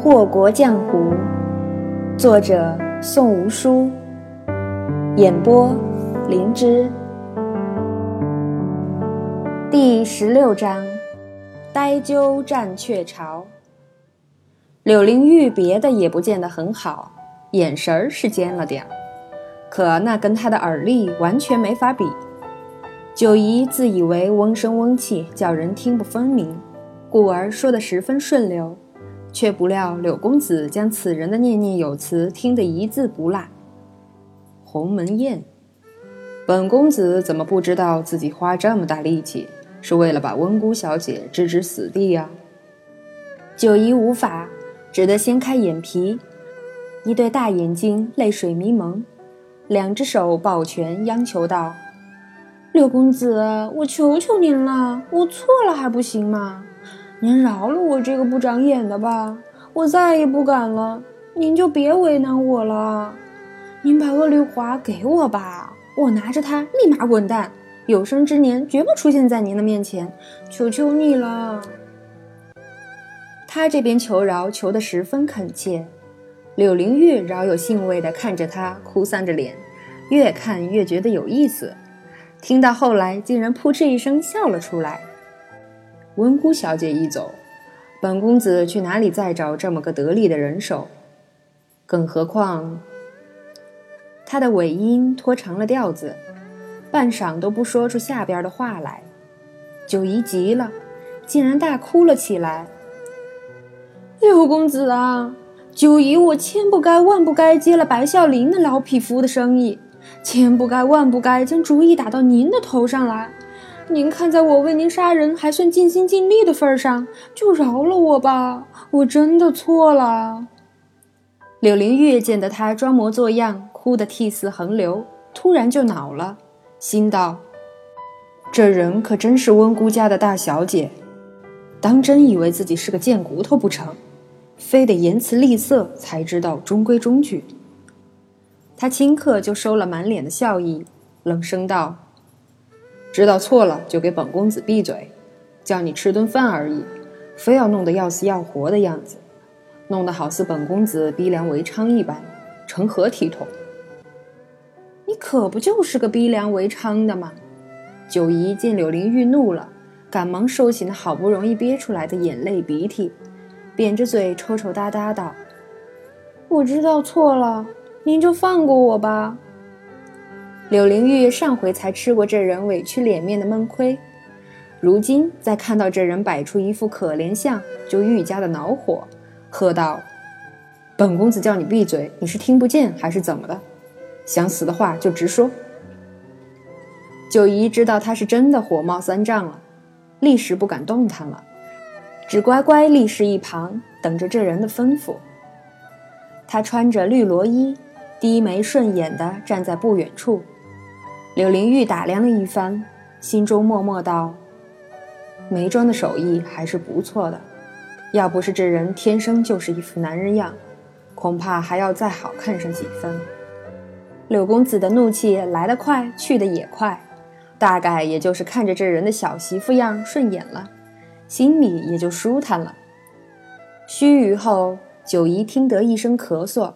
祸国江湖，作者宋无书，演播灵芝。第十六章：呆鸠占鹊巢。柳灵玉别的也不见得很好，眼神儿是尖了点儿，可那跟她的耳力完全没法比。九姨自以为嗡声嗡气，叫人听不分明，故而说得十分顺溜，却不料柳公子将此人的念念有词听得一字不落。鸿门宴，本公子怎么不知道自己花这么大力气是为了把温姑小姐置之死地呀？九姨无法，只得掀开眼皮，一对大眼睛泪水迷蒙，两只手抱拳央求道。六公子，我求求您了，我错了还不行吗？您饶了我这个不长眼的吧，我再也不敢了。您就别为难我了。您把恶绿华给我吧，我拿着它立马滚蛋，有生之年绝不出现在您的面前。求求你了。他这边求饶求得十分恳切，柳灵玉饶有兴味地看着他，哭丧着脸，越看越觉得有意思。听到后来，竟然扑哧一声笑了出来。温姑小姐一走，本公子去哪里再找这么个得力的人手？更何况，他的尾音拖长了调子，半晌都不说出下边的话来。九姨急了，竟然大哭了起来。六公子啊，九姨我千不该万不该接了白孝林那老匹夫的生意。千不该万不该将主意打到您的头上来，您看在我为您杀人还算尽心尽力的份上，就饶了我吧，我真的错了。柳灵玉见得他装模作样，哭得涕泗横流，突然就恼了，心道：这人可真是温姑家的大小姐，当真以为自己是个贱骨头不成？非得言辞厉色才知道中规中矩。他顷刻就收了满脸的笑意，冷声道：“知道错了就给本公子闭嘴，叫你吃顿饭而已，非要弄得要死要活的样子，弄得好似本公子逼良为娼一般，成何体统？你可不就是个逼良为娼的吗？”九姨见柳玲玉怒了，赶忙收起那好不容易憋出来的眼泪鼻涕，扁着嘴抽抽搭搭道：“我知道错了。”您就放过我吧。柳灵玉上回才吃过这人委屈脸面的闷亏，如今再看到这人摆出一副可怜相，就愈加的恼火，喝道：“本公子叫你闭嘴，你是听不见还是怎么的？想死的话就直说。”九姨知道他是真的火冒三丈了，立时不敢动弹了，只乖乖立侍一旁，等着这人的吩咐。他穿着绿罗衣。低眉顺眼地站在不远处，柳灵玉打量了一番，心中默默道：“眉庄的手艺还是不错的，要不是这人天生就是一副男人样，恐怕还要再好看上几分。”柳公子的怒气来得快，去得也快，大概也就是看着这人的小媳妇样顺眼了，心里也就舒坦了。须臾后，九姨听得一声咳嗽。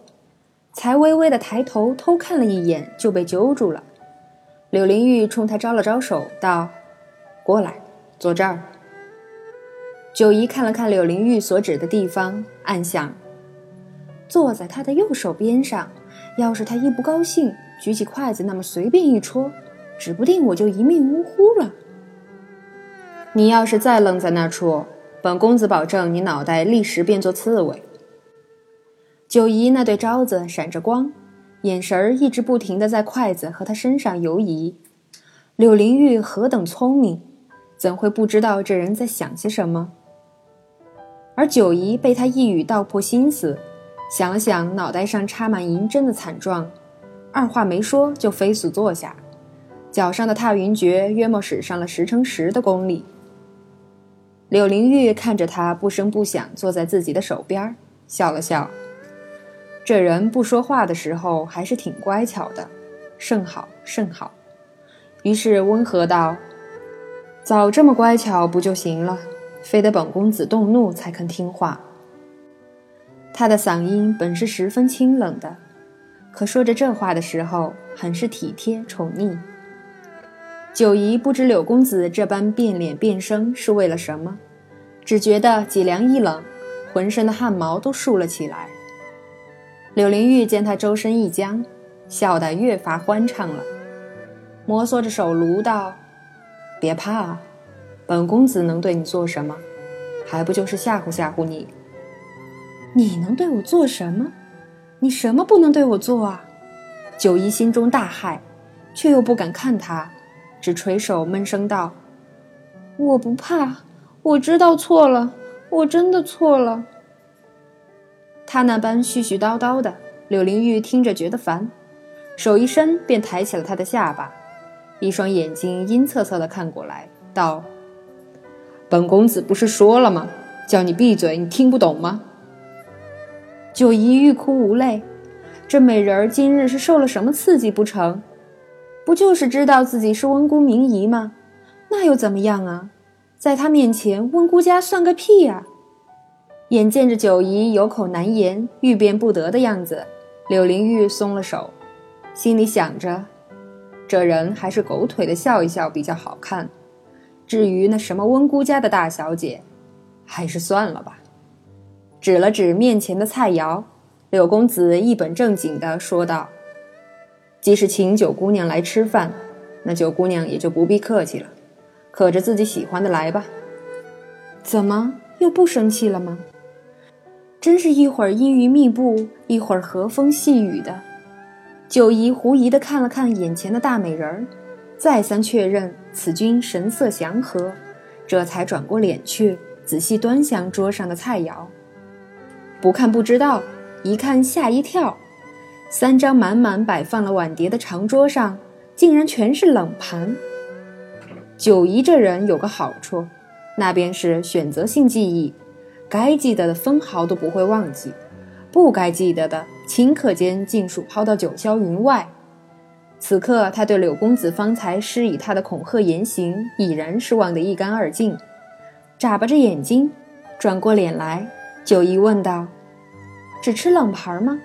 才微微的抬头偷看了一眼，就被揪住了。柳灵玉冲他招了招手，道：“过来，坐这儿。”九姨看了看柳灵玉所指的地方，暗想：坐在他的右手边上，要是他一不高兴，举起筷子那么随便一戳，指不定我就一命呜呼了。你要是再愣在那处，本公子保证你脑袋立时变作刺猬。九姨那对招子闪着光，眼神儿一直不停的在筷子和他身上游移。柳灵玉何等聪明，怎会不知道这人在想些什么？而九姨被他一语道破心思，想了想脑袋上插满银针的惨状，二话没说就飞速坐下，脚上的踏云诀约莫使上了十乘十的功力。柳灵玉看着他不声不响坐在自己的手边，笑了笑。这人不说话的时候还是挺乖巧的，甚好甚好。于是温和道：“早这么乖巧不就行了？非得本公子动怒才肯听话。”他的嗓音本是十分清冷的，可说着这话的时候，很是体贴宠溺。九姨不知柳公子这般变脸变声是为了什么，只觉得脊梁一冷，浑身的汗毛都竖了起来。柳灵玉见他周身一僵，笑得越发欢畅了，摩挲着手炉道：“别怕，本公子能对你做什么？还不就是吓唬吓唬你？你能对我做什么？你什么不能对我做啊？”九姨心中大骇，却又不敢看他。只垂手闷声道：“我不怕，我知道错了，我真的错了。”他那般絮絮叨叨的，柳灵玉听着觉得烦，手一伸便抬起了他的下巴，一双眼睛阴恻恻的看过来，道：“本公子不是说了吗？叫你闭嘴，你听不懂吗？”九姨欲哭无泪，这美人儿今日是受了什么刺激不成？不就是知道自己是温姑名仪吗？那又怎么样啊？在他面前，温姑家算个屁呀！眼见着九姨有口难言、欲辩不得的样子，柳灵玉松了手，心里想着：这人还是狗腿的笑一笑比较好看。至于那什么温姑家的大小姐，还是算了吧。指了指面前的菜肴，柳公子一本正经地说道。即使请九姑娘来吃饭，那九姑娘也就不必客气了，可着自己喜欢的来吧。怎么又不生气了吗？真是一会儿阴云密布，一会儿和风细雨的。九姨狐疑地看了看眼前的大美人儿，再三确认此君神色祥和，这才转过脸去，仔细端详桌上的菜肴。不看不知道，一看吓一跳。三张满满摆放了碗碟的长桌上，竟然全是冷盘。九姨这人有个好处，那便是选择性记忆，该记得的分毫都不会忘记，不该记得的顷刻间尽数抛到九霄云外。此刻，他对柳公子方才施以他的恐吓言行，已然是忘得一干二净。眨巴着眼睛，转过脸来，九姨问道：“只吃冷盘吗？”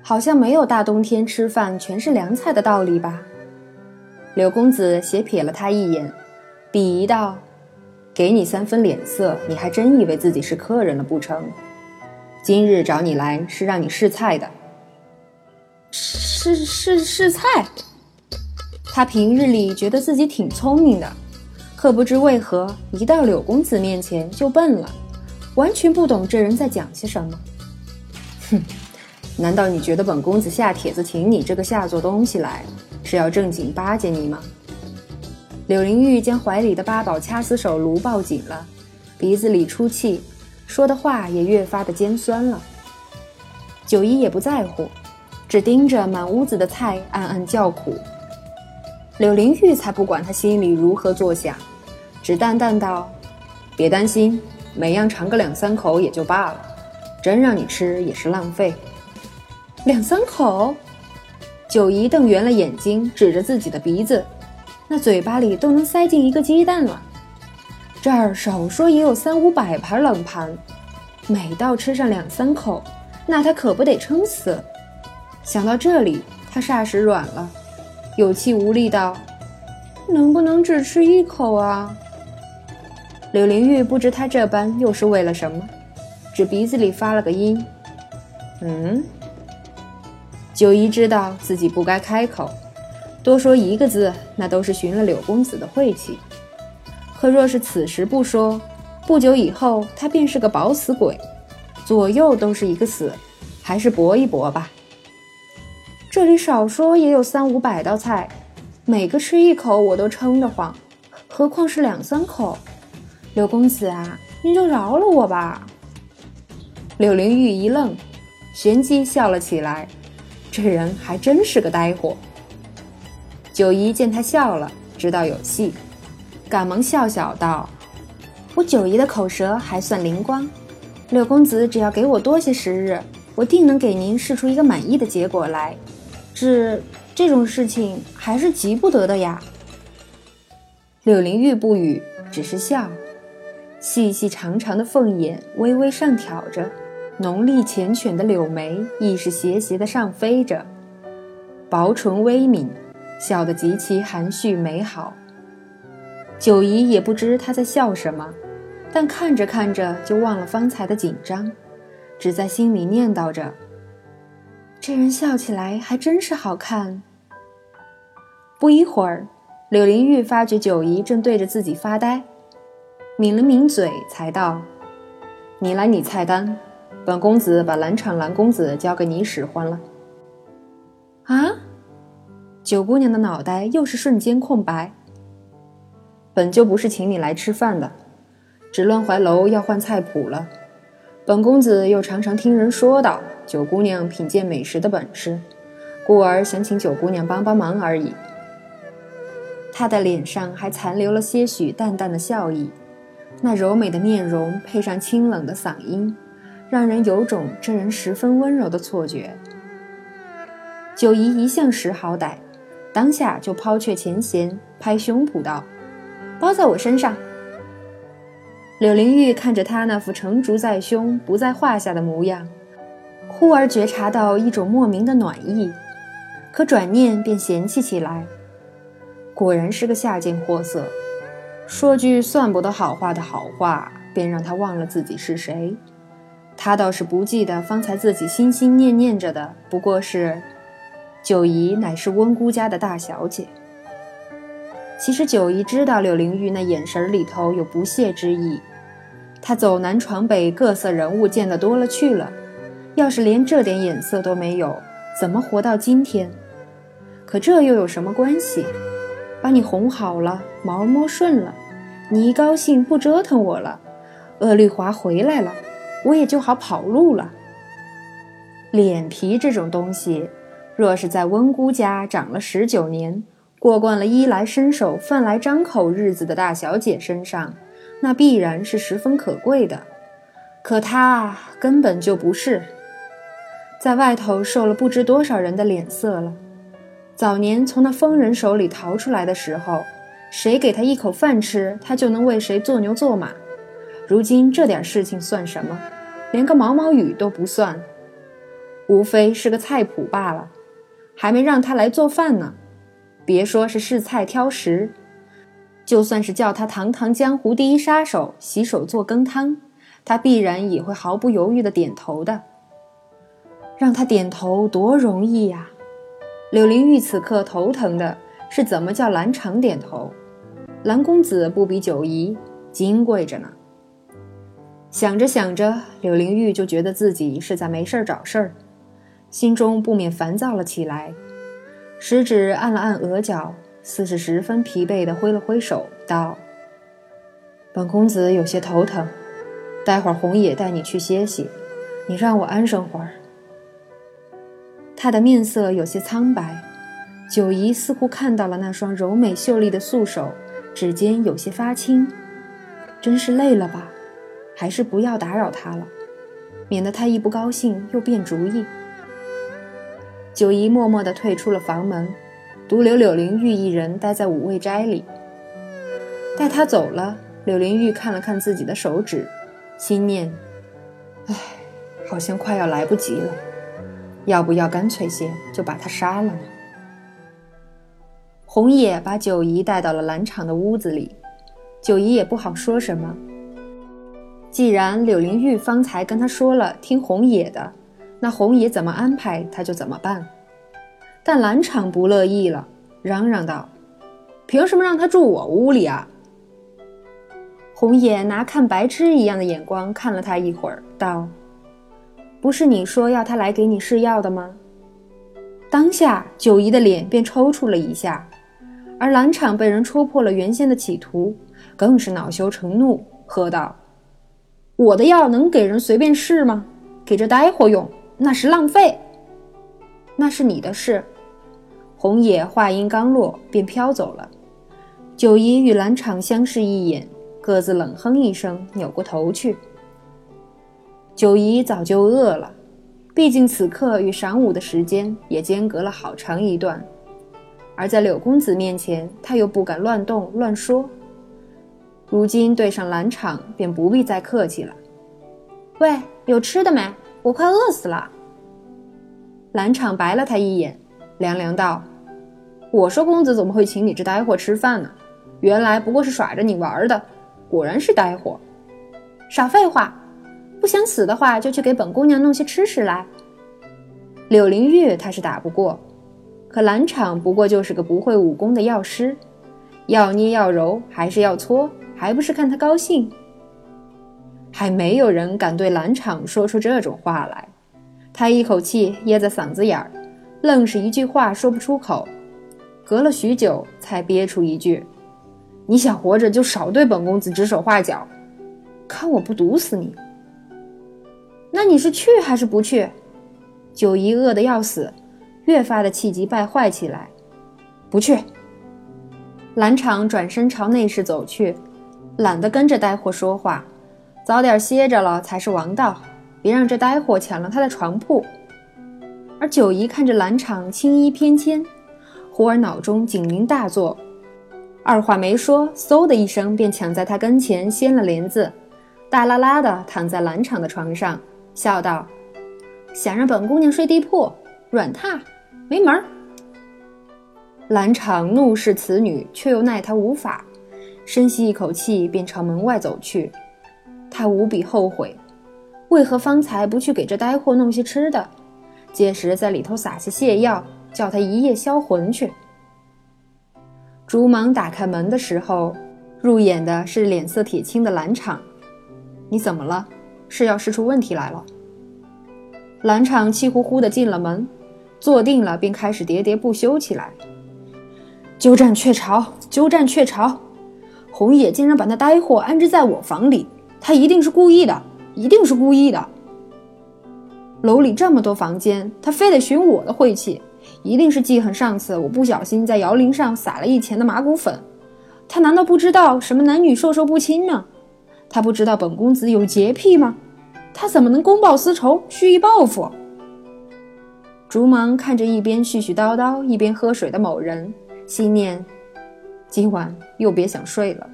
好像没有大冬天吃饭全是凉菜的道理吧？柳公子斜瞥了他一眼，鄙夷道：“给你三分脸色，你还真以为自己是客人了不成？今日找你来是让你试菜的。”试试试菜？他平日里觉得自己挺聪明的，可不知为何一到柳公子面前就笨了，完全不懂这人在讲些什么。哼！难道你觉得本公子下帖子请你这个下作东西来，是要正经巴结你吗？柳灵玉将怀里的八宝掐丝手炉抱紧了，鼻子里出气，说的话也越发的尖酸了。九姨也不在乎，只盯着满屋子的菜，暗暗叫苦。柳灵玉才不管他心里如何作想，只淡淡道：“别担心，每样尝个两三口也就罢了，真让你吃也是浪费。”两三口，九姨瞪圆了眼睛，指着自己的鼻子，那嘴巴里都能塞进一个鸡蛋了。这儿少说也有三五百盘冷盘，每到吃上两三口，那他可不得撑死。想到这里，他霎时软了，有气无力道：“能不能只吃一口啊？”柳灵玉不知他这般又是为了什么，只鼻子里发了个音：“嗯。”九姨知道自己不该开口，多说一个字，那都是寻了柳公子的晦气。可若是此时不说，不久以后他便是个饱死鬼，左右都是一个死，还是搏一搏吧。这里少说也有三五百道菜，每个吃一口我都撑得慌，何况是两三口。柳公子啊，你就饶了我吧。柳灵玉一愣，旋即笑了起来。这人还真是个呆货。九姨见他笑了，知道有戏，赶忙笑笑道：“我九姨的口舌还算灵光，柳公子只要给我多些时日，我定能给您试出一个满意的结果来。只这种事情还是急不得的呀。”柳灵玉不语，只是笑，细细长长的凤眼微微上挑着，浓丽浅绻的柳眉亦是斜斜的上飞着，薄唇微抿，笑得极其含蓄美好。九姨也不知他在笑什么，但看着看着就忘了方才的紧张，只在心里念叨着：“这人笑起来还真是好看。”不一会儿，柳林玉发觉九姨正对着自己发呆，抿了抿嘴，才道：“你来拟菜单，本公子把蓝场蓝公子交给你使唤了。”啊！九姑娘的脑袋又是瞬间空白。本就不是请你来吃饭的，只乱怀楼要换菜谱了。本公子又常常听人说道九姑娘品鉴美食的本事，故而想请九姑娘帮帮忙而已。她的脸上还残留了些许淡淡的笑意，那柔美的面容配上清冷的嗓音，让人有种这人十分温柔的错觉。九姨一向识好歹，当下就抛却前嫌，拍胸脯道。包在我身上。柳灵玉看着他那副成竹在胸、不在话下的模样，忽而觉察到一种莫名的暖意，可转念便嫌弃起来。果然是个下贱货色，说句算不得好话的好话，便让他忘了自己是谁。他倒是不记得方才自己心心念念着的，不过是九姨乃是温姑家的大小姐。其实九姨知道柳灵玉那眼神里头有不屑之意，她走南闯北，各色人物见得多了去了，要是连这点眼色都没有，怎么活到今天？可这又有什么关系？把你哄好了，毛摸顺了，你一高兴不折腾我了，鄂绿华回来了，我也就好跑路了。脸皮这种东西，若是在温姑家长了十九年。过惯了衣来伸手、饭来张口日子的大小姐身上，那必然是十分可贵的。可她根本就不是，在外头受了不知多少人的脸色了。早年从那疯人手里逃出来的时候，谁给他一口饭吃，他就能为谁做牛做马。如今这点事情算什么？连个毛毛雨都不算，无非是个菜谱罢了，还没让他来做饭呢。别说是试菜挑食，就算是叫他堂堂江湖第一杀手洗手做羹汤，他必然也会毫不犹豫地点头的。让他点头多容易呀！柳灵玉此刻头疼的是怎么叫蓝场点头。蓝公子不比九姨金贵着呢。想着想着，柳灵玉就觉得自己是在没事儿找事儿，心中不免烦躁了起来。食指按了按额角，似是十分疲惫的挥了挥手，道：“本公子有些头疼，待会儿红野带你去歇息，你让我安生会儿。”他的面色有些苍白，九姨似乎看到了那双柔美秀丽的素手，指尖有些发青，真是累了吧？还是不要打扰他了，免得他一不高兴又变主意。九姨默默地退出了房门，独留柳灵玉一人待在五味斋里。待他走了，柳灵玉看了看自己的手指，心念：“唉，好像快要来不及了，要不要干脆些就把他杀了呢？”红野把九姨带到了兰场的屋子里，九姨也不好说什么。既然柳灵玉方才跟他说了听红野的。那红爷怎么安排，他就怎么办。但蓝场不乐意了，嚷嚷道：“凭什么让他住我屋里啊？”红爷拿看白痴一样的眼光看了他一会儿，道：“不是你说要他来给你试药的吗？”当下九姨的脸便抽搐了一下，而蓝场被人戳破了原先的企图，更是恼羞成怒，喝道：“我的药能给人随便试吗？给这呆货用！”那是浪费，那是你的事。红野话音刚落，便飘走了。九姨与蓝场相视一眼，各自冷哼一声，扭过头去。九姨早就饿了，毕竟此刻与晌午的时间也间隔了好长一段，而在柳公子面前，她又不敢乱动乱说。如今对上蓝场，便不必再客气了。喂，有吃的没？我快饿死了。蓝场白了他一眼，凉凉道：“我说公子怎么会请你这呆货吃饭呢？原来不过是耍着你玩的，果然是呆货。少废话，不想死的话就去给本姑娘弄些吃食来。”柳灵玉他是打不过，可蓝场不过就是个不会武功的药师，要捏要揉还是要搓，还不是看他高兴。还没有人敢对蓝场说出这种话来。他一口气噎在嗓子眼儿，愣是一句话说不出口。隔了许久，才憋出一句：“你想活着就少对本公子指手画脚，看我不毒死你。”那你是去还是不去？九姨饿得要死，越发的气急败坏起来。不去。蓝场转身朝内室走去，懒得跟着呆货说话，早点歇着了才是王道。别让这呆货抢了他的床铺。而九姨看着蓝场青衣翩跹，忽而脑中警铃大作，二话没说，嗖的一声便抢在他跟前掀了帘子，大拉拉的躺在蓝场的床上，笑道：“想让本姑娘睡地铺，软榻，没门儿。”蓝场怒视此女，却又奈她无法，深吸一口气，便朝门外走去。他无比后悔。为何方才不去给这呆货弄些吃的？届时在里头撒些泻药，叫他一夜销魂去。竹芒打开门的时候，入眼的是脸色铁青的蓝场。你怎么了？是要试出问题来了？蓝场气呼呼的进了门，坐定了，便开始喋喋不休起来。鸠占鹊巢，鸠占鹊巢！红野竟然把那呆货安置在我房里，他一定是故意的。一定是故意的。楼里这么多房间，他非得寻我的晦气，一定是记恨上次我不小心在摇铃上撒了一钱的麻古粉。他难道不知道什么男女授受不亲吗？他不知道本公子有洁癖吗？他怎么能公报私仇，蓄意报复？竹芒看着一边絮絮叨叨一边喝水的某人，心念：今晚又别想睡了。